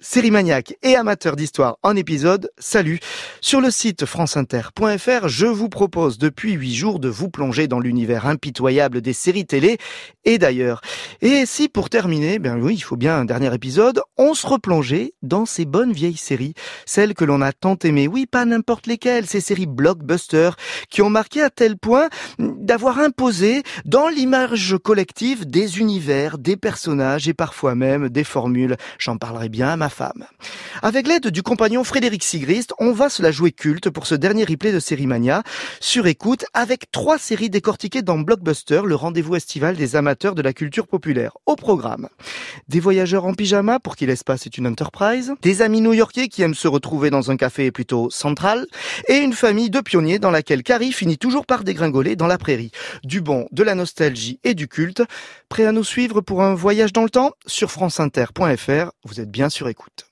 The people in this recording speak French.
Série maniaque et amateur d'histoire en épisode, salut. Sur le site franceinter.fr, je vous propose depuis huit jours de vous plonger dans l'univers impitoyable des séries télé. Et d'ailleurs. Et si pour terminer, ben oui, il faut bien un dernier épisode, on se replongeait dans ces bonnes vieilles séries, celles que l'on a tant aimées, oui, pas n'importe lesquelles, ces séries blockbusters qui ont marqué à tel point d'avoir imposé dans l'image collective des univers, des personnages et parfois même des formules. J'en parlerai bien Avec l'aide du compagnon Frédéric Sigrist, on va se la jouer culte pour ce dernier replay de Série Mania. Sur écoute avec trois séries décortiquées dans Blockbuster, le rendez-vous estival des amateurs de la culture populaire. Au programme, des voyageurs en pyjama pour qui l'espace est une enterprise, des amis new-yorkais qui aiment se retrouver dans un café plutôt central, et une famille de pionniers dans laquelle Carrie finit toujours par dégringoler dans la prairie. Du bon, de la nostalgie et du culte. Prêt à nous suivre pour un voyage dans le temps? Sur franceinter.fr, vous êtes bien sûr écoute.